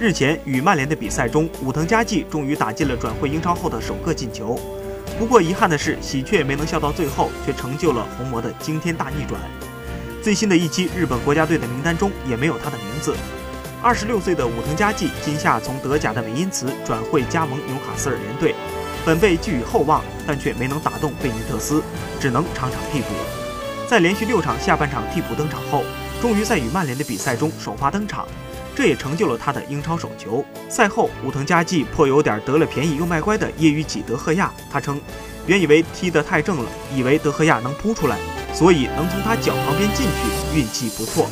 日前与曼联的比赛中，武藤佳纪终于打进了转会英超后的首个进球。不过遗憾的是，喜鹊没能笑到最后，却成就了红魔的惊天大逆转。最新的一期日本国家队的名单中也没有他的名字。二十六岁的武藤佳纪今夏从德甲的韦因茨转会加盟纽卡斯尔联队，本被寄予厚望，但却没能打动贝尼特斯，只能场场替补。在连续六场下半场替补登场后，终于在与曼联的比赛中首发登场。这也成就了他的英超首球。赛后，武藤佳纪颇有点得了便宜又卖乖的揶揄起德赫亚。他称：“原以为踢得太正了，以为德赫亚能扑出来，所以能从他脚旁边进去，运气不错。”